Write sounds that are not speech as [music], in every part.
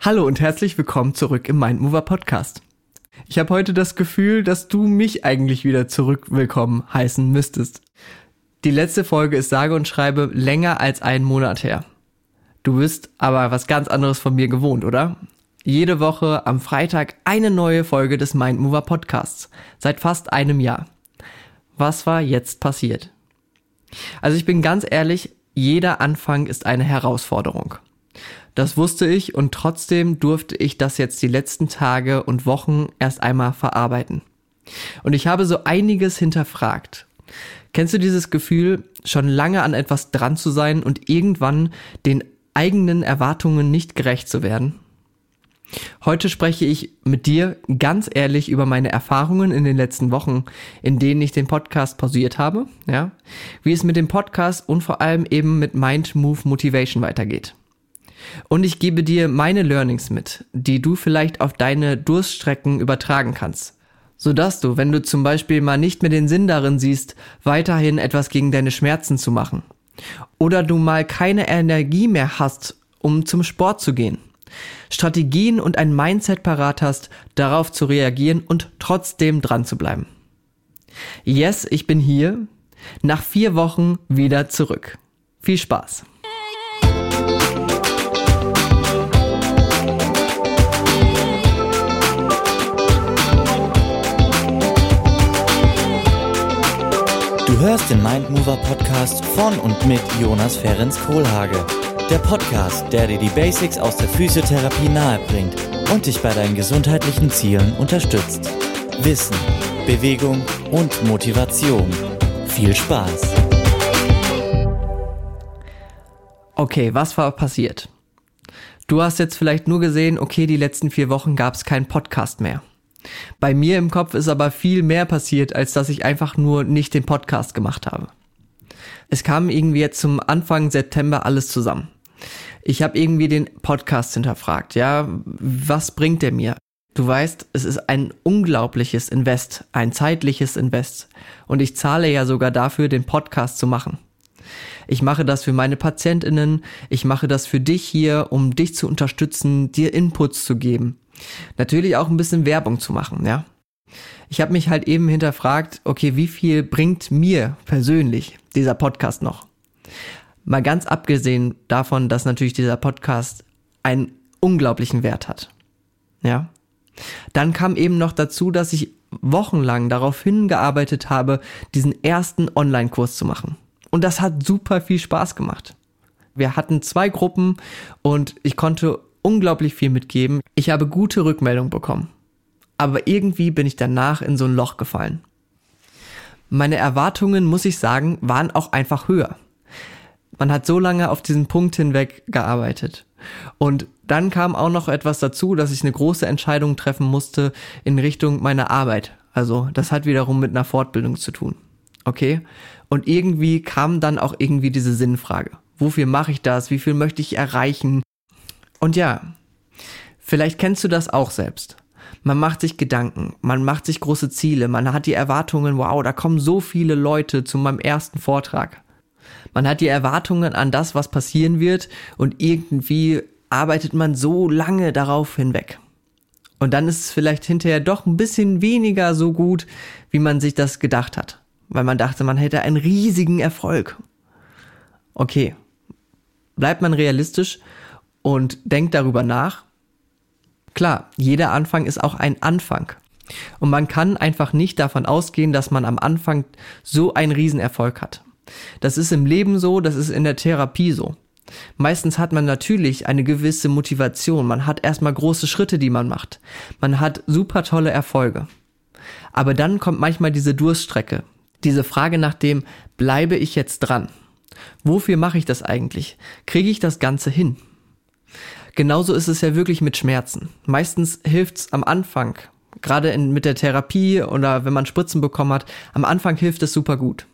Hallo und herzlich willkommen zurück im Mindmover Podcast. Ich habe heute das Gefühl, dass du mich eigentlich wieder zurück willkommen heißen müsstest. Die letzte Folge ist sage und schreibe länger als einen Monat her. Du bist aber was ganz anderes von mir gewohnt, oder? Jede Woche am Freitag eine neue Folge des Mindmover Podcasts. Seit fast einem Jahr. Was war jetzt passiert? Also ich bin ganz ehrlich, jeder Anfang ist eine Herausforderung. Das wusste ich und trotzdem durfte ich das jetzt die letzten Tage und Wochen erst einmal verarbeiten. Und ich habe so einiges hinterfragt. Kennst du dieses Gefühl, schon lange an etwas dran zu sein und irgendwann den eigenen Erwartungen nicht gerecht zu werden? Heute spreche ich mit dir ganz ehrlich über meine Erfahrungen in den letzten Wochen, in denen ich den Podcast pausiert habe, ja, wie es mit dem Podcast und vor allem eben mit Mind Move Motivation weitergeht. Und ich gebe dir meine Learnings mit, die du vielleicht auf deine Durststrecken übertragen kannst. Sodass du, wenn du zum Beispiel mal nicht mehr den Sinn darin siehst, weiterhin etwas gegen deine Schmerzen zu machen. Oder du mal keine Energie mehr hast, um zum Sport zu gehen. Strategien und ein Mindset parat hast, darauf zu reagieren und trotzdem dran zu bleiben. Yes, ich bin hier, nach vier Wochen wieder zurück. Viel Spaß! Du hörst den Mindmover Podcast von und mit Jonas Ferens Kohlhage. Der Podcast, der dir die Basics aus der Physiotherapie nahebringt und dich bei deinen gesundheitlichen Zielen unterstützt. Wissen, Bewegung und Motivation. Viel Spaß! Okay, was war passiert? Du hast jetzt vielleicht nur gesehen, okay, die letzten vier Wochen gab es keinen Podcast mehr. Bei mir im Kopf ist aber viel mehr passiert, als dass ich einfach nur nicht den Podcast gemacht habe. Es kam irgendwie jetzt zum Anfang September alles zusammen. Ich habe irgendwie den Podcast hinterfragt, ja, was bringt der mir? Du weißt, es ist ein unglaubliches Invest, ein zeitliches Invest. Und ich zahle ja sogar dafür, den Podcast zu machen. Ich mache das für meine Patientinnen, ich mache das für dich hier, um dich zu unterstützen, dir Inputs zu geben. Natürlich auch ein bisschen Werbung zu machen, ja. Ich habe mich halt eben hinterfragt, okay, wie viel bringt mir persönlich dieser Podcast noch? Mal ganz abgesehen davon, dass natürlich dieser Podcast einen unglaublichen Wert hat. Ja. Dann kam eben noch dazu, dass ich wochenlang darauf hingearbeitet habe, diesen ersten Online-Kurs zu machen. Und das hat super viel Spaß gemacht. Wir hatten zwei Gruppen und ich konnte unglaublich viel mitgeben. Ich habe gute Rückmeldung bekommen. Aber irgendwie bin ich danach in so ein Loch gefallen. Meine Erwartungen, muss ich sagen, waren auch einfach höher. Man hat so lange auf diesen Punkt hinweg gearbeitet. Und dann kam auch noch etwas dazu, dass ich eine große Entscheidung treffen musste in Richtung meiner Arbeit. Also das hat wiederum mit einer Fortbildung zu tun. Okay? Und irgendwie kam dann auch irgendwie diese Sinnfrage. Wofür mache ich das? Wie viel möchte ich erreichen? Und ja, vielleicht kennst du das auch selbst. Man macht sich Gedanken, man macht sich große Ziele, man hat die Erwartungen, wow, da kommen so viele Leute zu meinem ersten Vortrag. Man hat die Erwartungen an das, was passieren wird und irgendwie arbeitet man so lange darauf hinweg. Und dann ist es vielleicht hinterher doch ein bisschen weniger so gut, wie man sich das gedacht hat, weil man dachte, man hätte einen riesigen Erfolg. Okay, bleibt man realistisch und denkt darüber nach. Klar, jeder Anfang ist auch ein Anfang. Und man kann einfach nicht davon ausgehen, dass man am Anfang so einen Riesenerfolg hat. Das ist im Leben so, das ist in der Therapie so. Meistens hat man natürlich eine gewisse Motivation, man hat erstmal große Schritte, die man macht. Man hat super tolle Erfolge. Aber dann kommt manchmal diese Durststrecke, diese Frage nach dem, bleibe ich jetzt dran? Wofür mache ich das eigentlich? Kriege ich das Ganze hin? Genauso ist es ja wirklich mit Schmerzen. Meistens hilft's am Anfang, gerade in, mit der Therapie oder wenn man Spritzen bekommen hat, am Anfang hilft es super gut.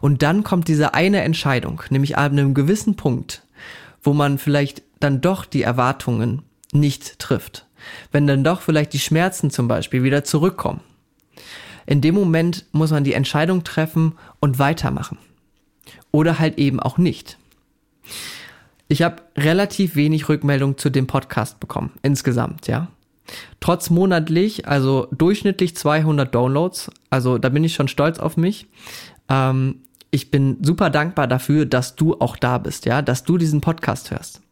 Und dann kommt diese eine Entscheidung, nämlich an einem gewissen Punkt, wo man vielleicht dann doch die Erwartungen nicht trifft. Wenn dann doch vielleicht die Schmerzen zum Beispiel wieder zurückkommen. In dem Moment muss man die Entscheidung treffen und weitermachen. Oder halt eben auch nicht. Ich habe relativ wenig Rückmeldung zu dem Podcast bekommen, insgesamt, ja. Trotz monatlich, also durchschnittlich 200 Downloads, also da bin ich schon stolz auf mich. Ähm, ich bin super dankbar dafür, dass du auch da bist, ja, dass du diesen Podcast hörst.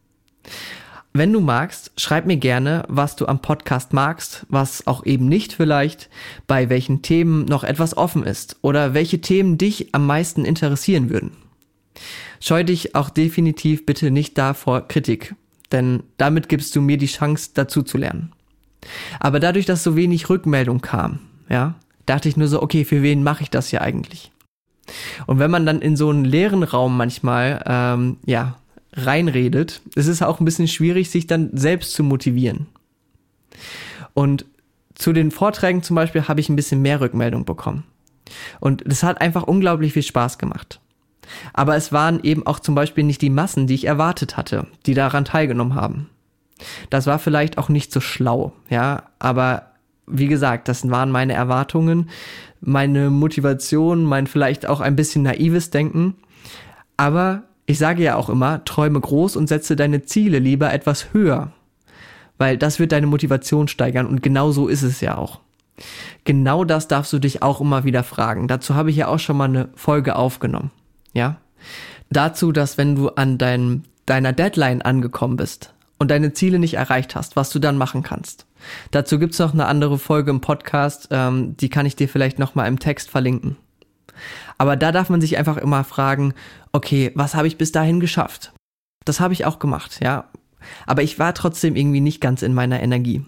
Wenn du magst, schreib mir gerne, was du am Podcast magst, was auch eben nicht vielleicht, bei welchen Themen noch etwas offen ist oder welche Themen dich am meisten interessieren würden. Scheu dich auch definitiv bitte nicht davor Kritik, denn damit gibst du mir die Chance dazu zu lernen. Aber dadurch, dass so wenig Rückmeldung kam, ja, dachte ich nur so, okay, für wen mache ich das hier eigentlich? Und wenn man dann in so einen leeren Raum manchmal, ähm, ja, reinredet, ist es auch ein bisschen schwierig, sich dann selbst zu motivieren. Und zu den Vorträgen zum Beispiel habe ich ein bisschen mehr Rückmeldung bekommen. Und das hat einfach unglaublich viel Spaß gemacht. Aber es waren eben auch zum Beispiel nicht die Massen, die ich erwartet hatte, die daran teilgenommen haben. Das war vielleicht auch nicht so schlau, ja, aber wie gesagt, das waren meine Erwartungen, meine Motivation, mein vielleicht auch ein bisschen naives Denken. Aber ich sage ja auch immer, träume groß und setze deine Ziele lieber etwas höher, weil das wird deine Motivation steigern und genau so ist es ja auch. Genau das darfst du dich auch immer wieder fragen. Dazu habe ich ja auch schon mal eine Folge aufgenommen. Ja? Dazu, dass wenn du an dein, deiner Deadline angekommen bist und deine Ziele nicht erreicht hast, was du dann machen kannst. Dazu gibt's noch eine andere Folge im Podcast, ähm, die kann ich dir vielleicht nochmal im Text verlinken. Aber da darf man sich einfach immer fragen, okay, was habe ich bis dahin geschafft? Das habe ich auch gemacht, ja. Aber ich war trotzdem irgendwie nicht ganz in meiner Energie.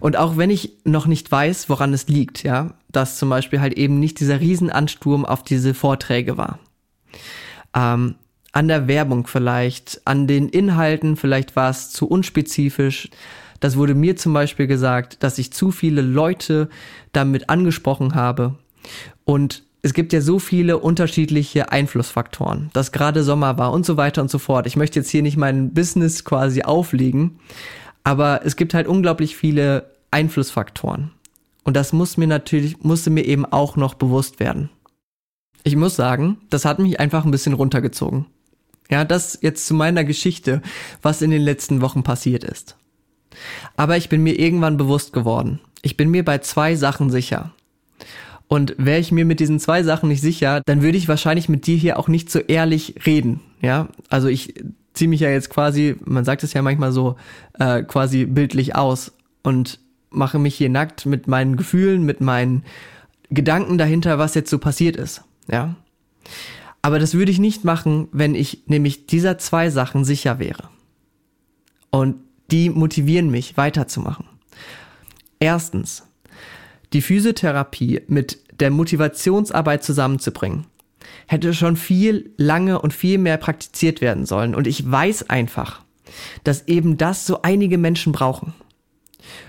Und auch wenn ich noch nicht weiß, woran es liegt, ja, dass zum Beispiel halt eben nicht dieser Riesenansturm auf diese Vorträge war. Ähm, an der Werbung vielleicht, an den Inhalten, vielleicht war es zu unspezifisch. Das wurde mir zum Beispiel gesagt, dass ich zu viele Leute damit angesprochen habe. Und es gibt ja so viele unterschiedliche Einflussfaktoren, dass gerade Sommer war und so weiter und so fort. Ich möchte jetzt hier nicht mein Business quasi auflegen, aber es gibt halt unglaublich viele Einflussfaktoren. Und das muss mir natürlich, musste mir eben auch noch bewusst werden. Ich muss sagen, das hat mich einfach ein bisschen runtergezogen. Ja, das jetzt zu meiner Geschichte, was in den letzten Wochen passiert ist. Aber ich bin mir irgendwann bewusst geworden. Ich bin mir bei zwei Sachen sicher. Und wäre ich mir mit diesen zwei Sachen nicht sicher, dann würde ich wahrscheinlich mit dir hier auch nicht so ehrlich reden. Ja, also ich ziehe mich ja jetzt quasi, man sagt es ja manchmal so, äh, quasi bildlich aus und mache mich hier nackt mit meinen Gefühlen, mit meinen Gedanken dahinter, was jetzt so passiert ist. Ja. Aber das würde ich nicht machen, wenn ich nämlich dieser zwei Sachen sicher wäre. Und die motivieren mich weiterzumachen. Erstens, die Physiotherapie mit der Motivationsarbeit zusammenzubringen, hätte schon viel lange und viel mehr praktiziert werden sollen. Und ich weiß einfach, dass eben das so einige Menschen brauchen.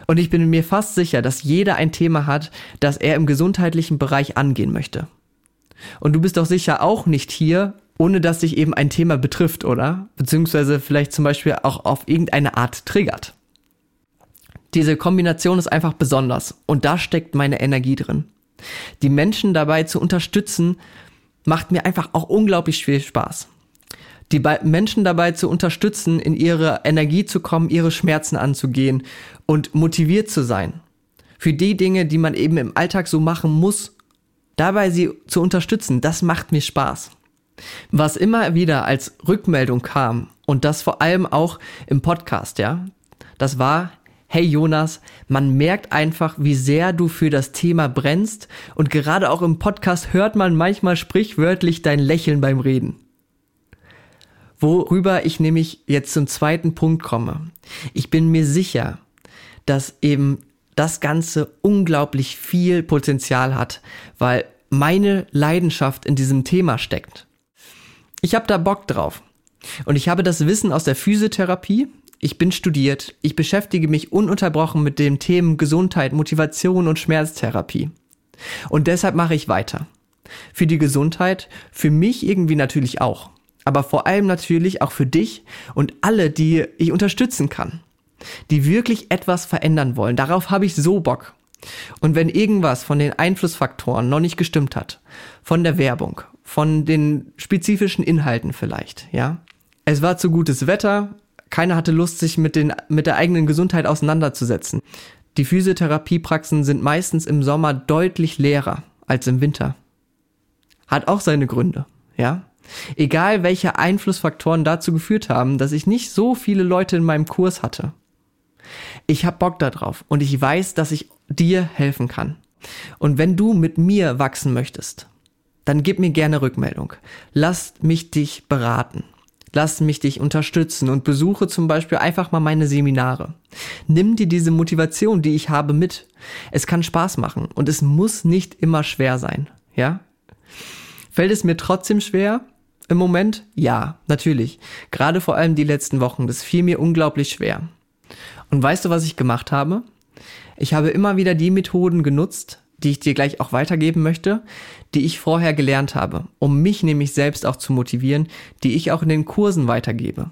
Und ich bin mir fast sicher, dass jeder ein Thema hat, das er im gesundheitlichen Bereich angehen möchte. Und du bist doch sicher auch nicht hier, ohne dass dich eben ein Thema betrifft, oder? Beziehungsweise vielleicht zum Beispiel auch auf irgendeine Art triggert. Diese Kombination ist einfach besonders und da steckt meine Energie drin. Die Menschen dabei zu unterstützen, macht mir einfach auch unglaublich viel Spaß. Die Menschen dabei zu unterstützen, in ihre Energie zu kommen, ihre Schmerzen anzugehen und motiviert zu sein. Für die Dinge, die man eben im Alltag so machen muss, dabei sie zu unterstützen, das macht mir Spaß. Was immer wieder als Rückmeldung kam, und das vor allem auch im Podcast, ja, das war, hey Jonas, man merkt einfach, wie sehr du für das Thema brennst und gerade auch im Podcast hört man manchmal sprichwörtlich dein Lächeln beim Reden. Worüber ich nämlich jetzt zum zweiten Punkt komme. Ich bin mir sicher, dass eben das Ganze unglaublich viel Potenzial hat, weil meine Leidenschaft in diesem Thema steckt. Ich habe da Bock drauf. Und ich habe das Wissen aus der Physiotherapie, ich bin studiert, ich beschäftige mich ununterbrochen mit den Themen Gesundheit, Motivation und Schmerztherapie. Und deshalb mache ich weiter. Für die Gesundheit, für mich irgendwie natürlich auch, aber vor allem natürlich auch für dich und alle, die ich unterstützen kann, die wirklich etwas verändern wollen. Darauf habe ich so Bock. Und wenn irgendwas von den Einflussfaktoren noch nicht gestimmt hat, von der Werbung, von den spezifischen Inhalten vielleicht, ja, Es war zu gutes Wetter, keiner hatte Lust, sich mit, den, mit der eigenen Gesundheit auseinanderzusetzen. Die Physiotherapiepraxen sind meistens im Sommer deutlich leerer als im Winter. Hat auch seine Gründe, ja. Egal welche Einflussfaktoren dazu geführt haben, dass ich nicht so viele Leute in meinem Kurs hatte. Ich hab Bock darauf und ich weiß, dass ich dir helfen kann. Und wenn du mit mir wachsen möchtest, dann gib mir gerne Rückmeldung. Lass mich dich beraten. Lass mich dich unterstützen und besuche zum Beispiel einfach mal meine Seminare. Nimm dir diese Motivation, die ich habe, mit. Es kann Spaß machen und es muss nicht immer schwer sein, ja? Fällt es mir trotzdem schwer? Im Moment? Ja, natürlich. Gerade vor allem die letzten Wochen. Das fiel mir unglaublich schwer. Und weißt du, was ich gemacht habe? Ich habe immer wieder die Methoden genutzt, die ich dir gleich auch weitergeben möchte, die ich vorher gelernt habe, um mich nämlich selbst auch zu motivieren, die ich auch in den Kursen weitergebe.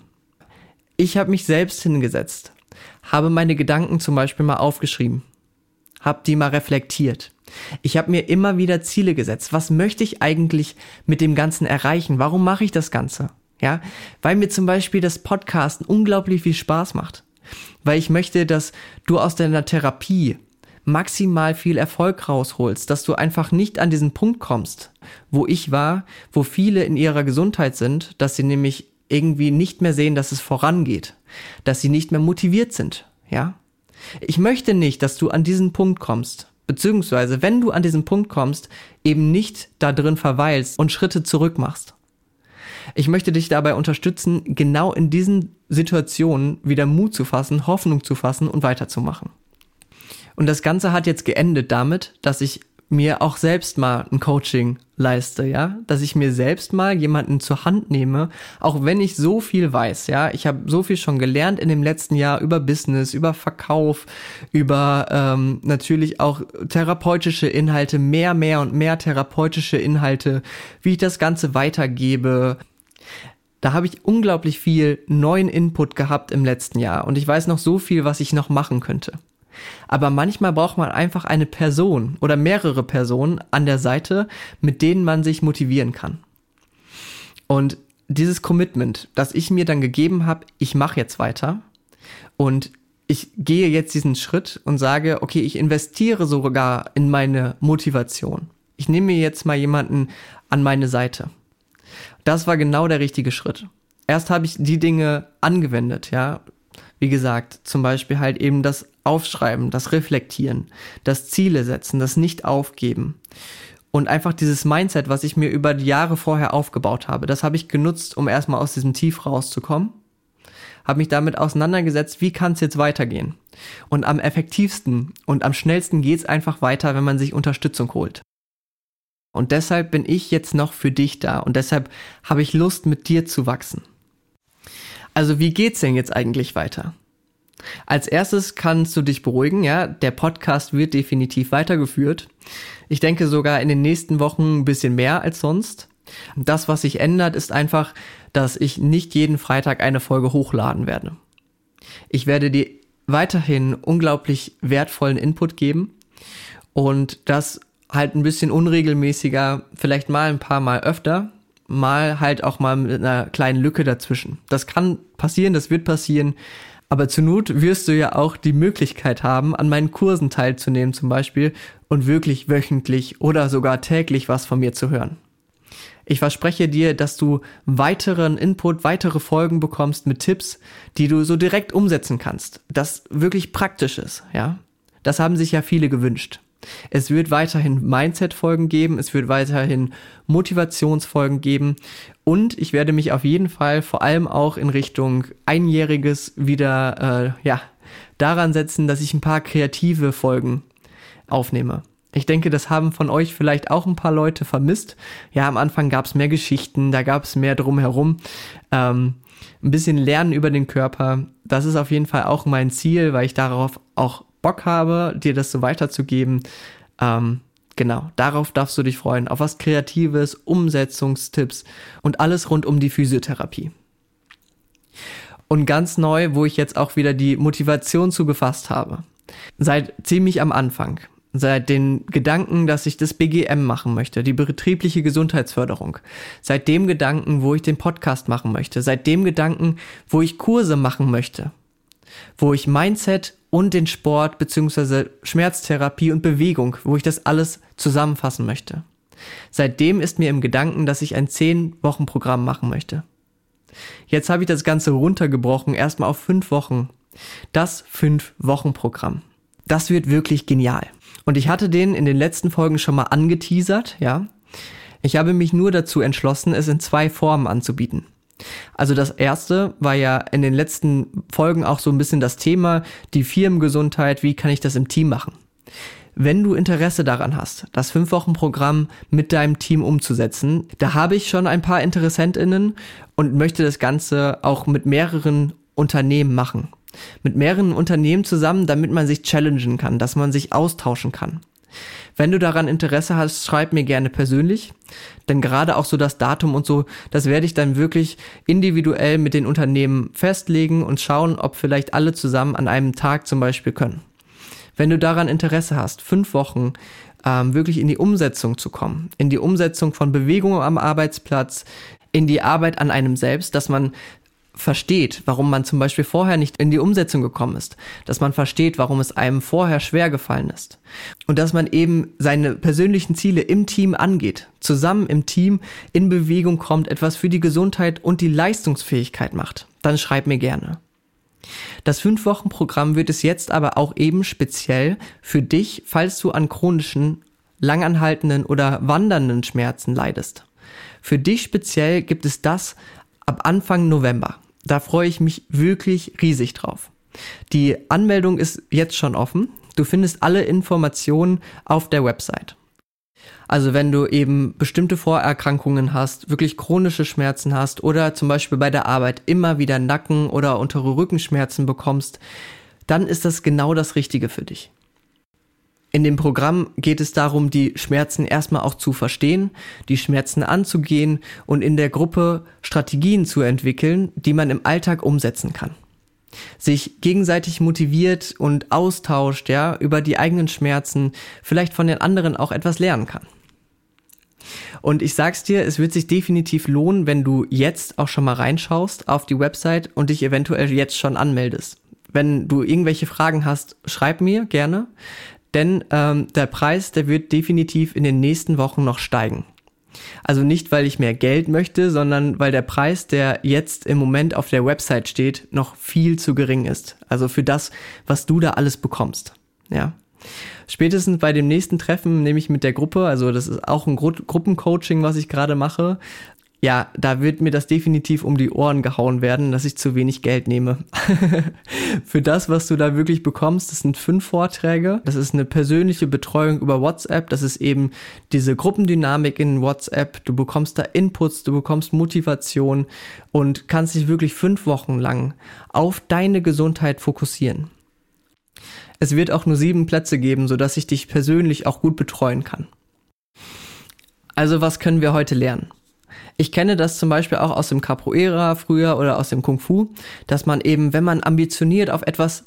Ich habe mich selbst hingesetzt, habe meine Gedanken zum Beispiel mal aufgeschrieben, habe die mal reflektiert. Ich habe mir immer wieder Ziele gesetzt. Was möchte ich eigentlich mit dem Ganzen erreichen? Warum mache ich das Ganze? Ja, weil mir zum Beispiel das Podcasten unglaublich viel Spaß macht. Weil ich möchte, dass du aus deiner Therapie maximal viel Erfolg rausholst, dass du einfach nicht an diesen Punkt kommst, wo ich war, wo viele in ihrer Gesundheit sind, dass sie nämlich irgendwie nicht mehr sehen, dass es vorangeht, dass sie nicht mehr motiviert sind, ja? Ich möchte nicht, dass du an diesen Punkt kommst, beziehungsweise wenn du an diesen Punkt kommst, eben nicht da drin verweilst und Schritte zurück machst. Ich möchte dich dabei unterstützen, genau in diesen Situationen wieder Mut zu fassen, Hoffnung zu fassen und weiterzumachen. Und das Ganze hat jetzt geendet damit, dass ich mir auch selbst mal ein Coaching leiste, ja, dass ich mir selbst mal jemanden zur Hand nehme, auch wenn ich so viel weiß, ja, ich habe so viel schon gelernt in dem letzten Jahr über Business, über Verkauf, über ähm, natürlich auch therapeutische Inhalte, mehr, mehr und mehr therapeutische Inhalte, wie ich das Ganze weitergebe. Da habe ich unglaublich viel neuen Input gehabt im letzten Jahr und ich weiß noch so viel, was ich noch machen könnte. Aber manchmal braucht man einfach eine Person oder mehrere Personen an der Seite, mit denen man sich motivieren kann. Und dieses Commitment, das ich mir dann gegeben habe, ich mache jetzt weiter und ich gehe jetzt diesen Schritt und sage, okay, ich investiere sogar in meine Motivation. Ich nehme mir jetzt mal jemanden an meine Seite. Das war genau der richtige Schritt. Erst habe ich die Dinge angewendet, ja. Wie gesagt, zum Beispiel halt eben das Aufschreiben, das Reflektieren, das Ziele setzen, das Nicht-Aufgeben. Und einfach dieses Mindset, was ich mir über die Jahre vorher aufgebaut habe, das habe ich genutzt, um erstmal aus diesem Tief rauszukommen. Habe mich damit auseinandergesetzt, wie kann es jetzt weitergehen. Und am effektivsten und am schnellsten geht es einfach weiter, wenn man sich Unterstützung holt. Und deshalb bin ich jetzt noch für dich da und deshalb habe ich Lust, mit dir zu wachsen. Also wie geht's denn jetzt eigentlich weiter? Als erstes kannst du dich beruhigen, ja, der Podcast wird definitiv weitergeführt. Ich denke sogar in den nächsten Wochen ein bisschen mehr als sonst. Das, was sich ändert, ist einfach, dass ich nicht jeden Freitag eine Folge hochladen werde. Ich werde dir weiterhin unglaublich wertvollen Input geben und das halt ein bisschen unregelmäßiger, vielleicht mal ein paar Mal öfter, mal halt auch mal mit einer kleinen Lücke dazwischen. Das kann passieren, das wird passieren, aber zur Not wirst du ja auch die Möglichkeit haben, an meinen Kursen teilzunehmen zum Beispiel und wirklich wöchentlich oder sogar täglich was von mir zu hören. Ich verspreche dir, dass du weiteren Input, weitere Folgen bekommst mit Tipps, die du so direkt umsetzen kannst. Das wirklich praktisch ist, ja. Das haben sich ja viele gewünscht. Es wird weiterhin Mindset-Folgen geben, es wird weiterhin Motivationsfolgen geben und ich werde mich auf jeden Fall vor allem auch in Richtung Einjähriges wieder äh, ja, daran setzen, dass ich ein paar kreative Folgen aufnehme. Ich denke, das haben von euch vielleicht auch ein paar Leute vermisst. Ja, am Anfang gab es mehr Geschichten, da gab es mehr drumherum. Ähm, ein bisschen Lernen über den Körper, das ist auf jeden Fall auch mein Ziel, weil ich darauf auch Bock habe, dir das so weiterzugeben. Ähm, genau, darauf darfst du dich freuen. Auf was Kreatives, Umsetzungstipps und alles rund um die Physiotherapie. Und ganz neu, wo ich jetzt auch wieder die Motivation zugefasst habe. Seit ziemlich am Anfang seit den Gedanken, dass ich das BGM machen möchte, die betriebliche Gesundheitsförderung, seit dem Gedanken, wo ich den Podcast machen möchte, seit dem Gedanken, wo ich Kurse machen möchte, wo ich Mindset und den Sport beziehungsweise Schmerztherapie und Bewegung, wo ich das alles zusammenfassen möchte. Seitdem ist mir im Gedanken, dass ich ein 10-Wochen-Programm machen möchte. Jetzt habe ich das Ganze runtergebrochen, erstmal auf fünf Wochen. Das 5-Wochen-Programm. Das wird wirklich genial. Und ich hatte den in den letzten Folgen schon mal angeteasert, ja. Ich habe mich nur dazu entschlossen, es in zwei Formen anzubieten. Also das erste war ja in den letzten Folgen auch so ein bisschen das Thema, die Firmengesundheit, wie kann ich das im Team machen? Wenn du Interesse daran hast, das 5-Wochen-Programm mit deinem Team umzusetzen, da habe ich schon ein paar InteressentInnen und möchte das Ganze auch mit mehreren Unternehmen machen. Mit mehreren Unternehmen zusammen, damit man sich challengen kann, dass man sich austauschen kann. Wenn du daran Interesse hast, schreib mir gerne persönlich. Denn gerade auch so das Datum und so, das werde ich dann wirklich individuell mit den Unternehmen festlegen und schauen, ob vielleicht alle zusammen an einem Tag zum Beispiel können. Wenn du daran Interesse hast, fünf Wochen ähm, wirklich in die Umsetzung zu kommen, in die Umsetzung von Bewegungen am Arbeitsplatz, in die Arbeit an einem selbst, dass man versteht, warum man zum Beispiel vorher nicht in die Umsetzung gekommen ist, dass man versteht, warum es einem vorher schwer gefallen ist und dass man eben seine persönlichen Ziele im Team angeht, zusammen im Team in Bewegung kommt, etwas für die Gesundheit und die Leistungsfähigkeit macht, dann schreib mir gerne. Das 5-Wochen-Programm wird es jetzt aber auch eben speziell für dich, falls du an chronischen, langanhaltenden oder wandernden Schmerzen leidest. Für dich speziell gibt es das ab Anfang November. Da freue ich mich wirklich riesig drauf. Die Anmeldung ist jetzt schon offen. Du findest alle Informationen auf der Website. Also wenn du eben bestimmte Vorerkrankungen hast, wirklich chronische Schmerzen hast oder zum Beispiel bei der Arbeit immer wieder Nacken- oder untere Rückenschmerzen bekommst, dann ist das genau das Richtige für dich. In dem Programm geht es darum, die Schmerzen erstmal auch zu verstehen, die Schmerzen anzugehen und in der Gruppe Strategien zu entwickeln, die man im Alltag umsetzen kann. Sich gegenseitig motiviert und austauscht, ja, über die eigenen Schmerzen, vielleicht von den anderen auch etwas lernen kann. Und ich sag's dir, es wird sich definitiv lohnen, wenn du jetzt auch schon mal reinschaust auf die Website und dich eventuell jetzt schon anmeldest. Wenn du irgendwelche Fragen hast, schreib mir gerne denn ähm, der Preis, der wird definitiv in den nächsten Wochen noch steigen. Also nicht, weil ich mehr Geld möchte, sondern weil der Preis, der jetzt im Moment auf der Website steht, noch viel zu gering ist. Also für das, was du da alles bekommst. Ja. Spätestens bei dem nächsten Treffen nehme ich mit der Gruppe, also das ist auch ein Gru Gruppencoaching, was ich gerade mache, ja, da wird mir das definitiv um die Ohren gehauen werden, dass ich zu wenig Geld nehme. [laughs] Für das, was du da wirklich bekommst, das sind fünf Vorträge. Das ist eine persönliche Betreuung über WhatsApp. Das ist eben diese Gruppendynamik in WhatsApp. Du bekommst da Inputs, du bekommst Motivation und kannst dich wirklich fünf Wochen lang auf deine Gesundheit fokussieren. Es wird auch nur sieben Plätze geben, sodass ich dich persönlich auch gut betreuen kann. Also was können wir heute lernen? Ich kenne das zum Beispiel auch aus dem Capoeira früher oder aus dem Kung Fu, dass man eben, wenn man ambitioniert auf etwas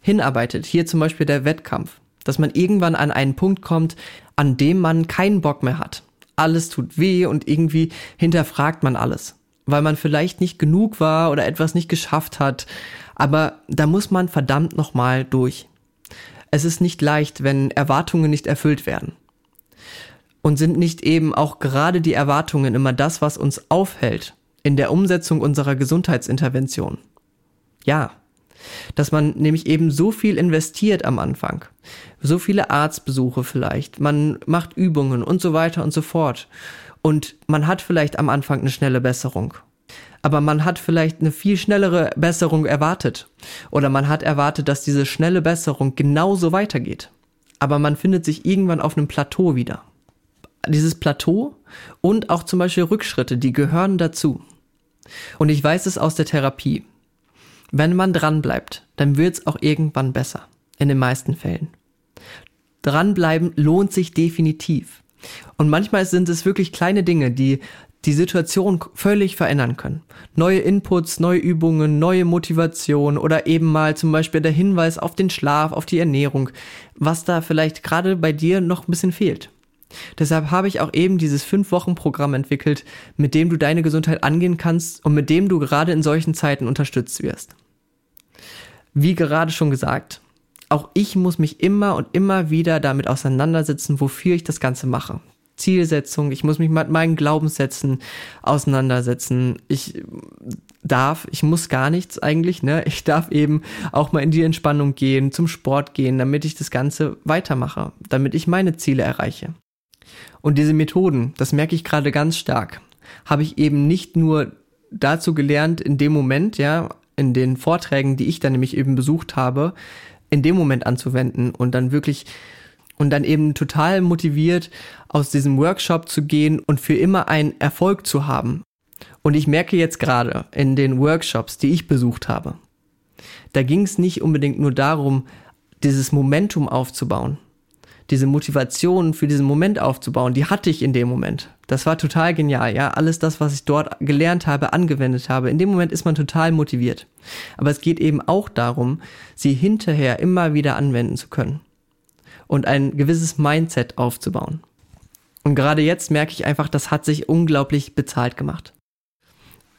hinarbeitet, hier zum Beispiel der Wettkampf, dass man irgendwann an einen Punkt kommt, an dem man keinen Bock mehr hat. Alles tut weh und irgendwie hinterfragt man alles, weil man vielleicht nicht genug war oder etwas nicht geschafft hat. Aber da muss man verdammt nochmal durch. Es ist nicht leicht, wenn Erwartungen nicht erfüllt werden. Und sind nicht eben auch gerade die Erwartungen immer das, was uns aufhält in der Umsetzung unserer Gesundheitsintervention? Ja, dass man nämlich eben so viel investiert am Anfang. So viele Arztbesuche vielleicht, man macht Übungen und so weiter und so fort. Und man hat vielleicht am Anfang eine schnelle Besserung. Aber man hat vielleicht eine viel schnellere Besserung erwartet. Oder man hat erwartet, dass diese schnelle Besserung genauso weitergeht. Aber man findet sich irgendwann auf einem Plateau wieder dieses Plateau und auch zum Beispiel Rückschritte, die gehören dazu. Und ich weiß es aus der Therapie. Wenn man dran bleibt, dann wird es auch irgendwann besser. In den meisten Fällen. Dranbleiben lohnt sich definitiv. Und manchmal sind es wirklich kleine Dinge, die die Situation völlig verändern können. Neue Inputs, neue Übungen, neue Motivation oder eben mal zum Beispiel der Hinweis auf den Schlaf, auf die Ernährung, was da vielleicht gerade bei dir noch ein bisschen fehlt. Deshalb habe ich auch eben dieses 5-Wochen-Programm entwickelt, mit dem du deine Gesundheit angehen kannst und mit dem du gerade in solchen Zeiten unterstützt wirst. Wie gerade schon gesagt, auch ich muss mich immer und immer wieder damit auseinandersetzen, wofür ich das Ganze mache. Zielsetzung, ich muss mich mit meinen Glaubenssätzen auseinandersetzen. Ich darf, ich muss gar nichts eigentlich, ne? Ich darf eben auch mal in die Entspannung gehen, zum Sport gehen, damit ich das Ganze weitermache, damit ich meine Ziele erreiche. Und diese Methoden, das merke ich gerade ganz stark, habe ich eben nicht nur dazu gelernt in dem Moment, ja, in den Vorträgen, die ich dann nämlich eben besucht habe, in dem Moment anzuwenden und dann wirklich und dann eben total motiviert aus diesem Workshop zu gehen und für immer einen Erfolg zu haben. Und ich merke jetzt gerade in den Workshops, die ich besucht habe, da ging es nicht unbedingt nur darum, dieses Momentum aufzubauen, diese Motivation für diesen Moment aufzubauen, die hatte ich in dem Moment. Das war total genial, ja. Alles das, was ich dort gelernt habe, angewendet habe. In dem Moment ist man total motiviert. Aber es geht eben auch darum, sie hinterher immer wieder anwenden zu können und ein gewisses Mindset aufzubauen. Und gerade jetzt merke ich einfach, das hat sich unglaublich bezahlt gemacht.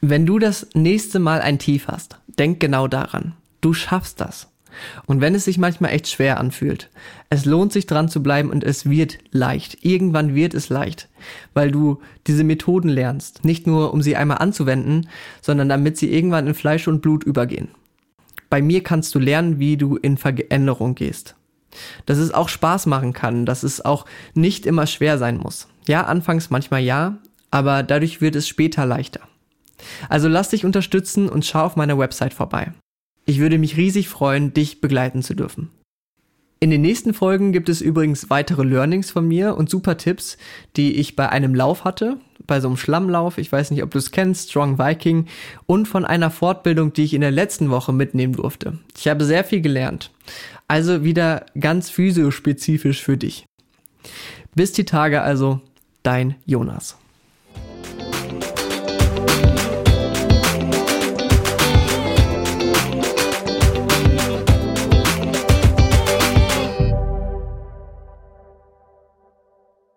Wenn du das nächste Mal ein Tief hast, denk genau daran. Du schaffst das. Und wenn es sich manchmal echt schwer anfühlt, es lohnt sich dran zu bleiben und es wird leicht. Irgendwann wird es leicht, weil du diese Methoden lernst. Nicht nur, um sie einmal anzuwenden, sondern damit sie irgendwann in Fleisch und Blut übergehen. Bei mir kannst du lernen, wie du in Veränderung gehst dass es auch Spaß machen kann, dass es auch nicht immer schwer sein muss. Ja, anfangs manchmal ja, aber dadurch wird es später leichter. Also lass dich unterstützen und schau auf meiner Website vorbei. Ich würde mich riesig freuen, dich begleiten zu dürfen. In den nächsten Folgen gibt es übrigens weitere Learnings von mir und super Tipps, die ich bei einem Lauf hatte, bei so einem Schlammlauf, ich weiß nicht, ob du es kennst, Strong Viking, und von einer Fortbildung, die ich in der letzten Woche mitnehmen durfte. Ich habe sehr viel gelernt. Also wieder ganz physiospezifisch für dich. Bis die Tage also, dein Jonas.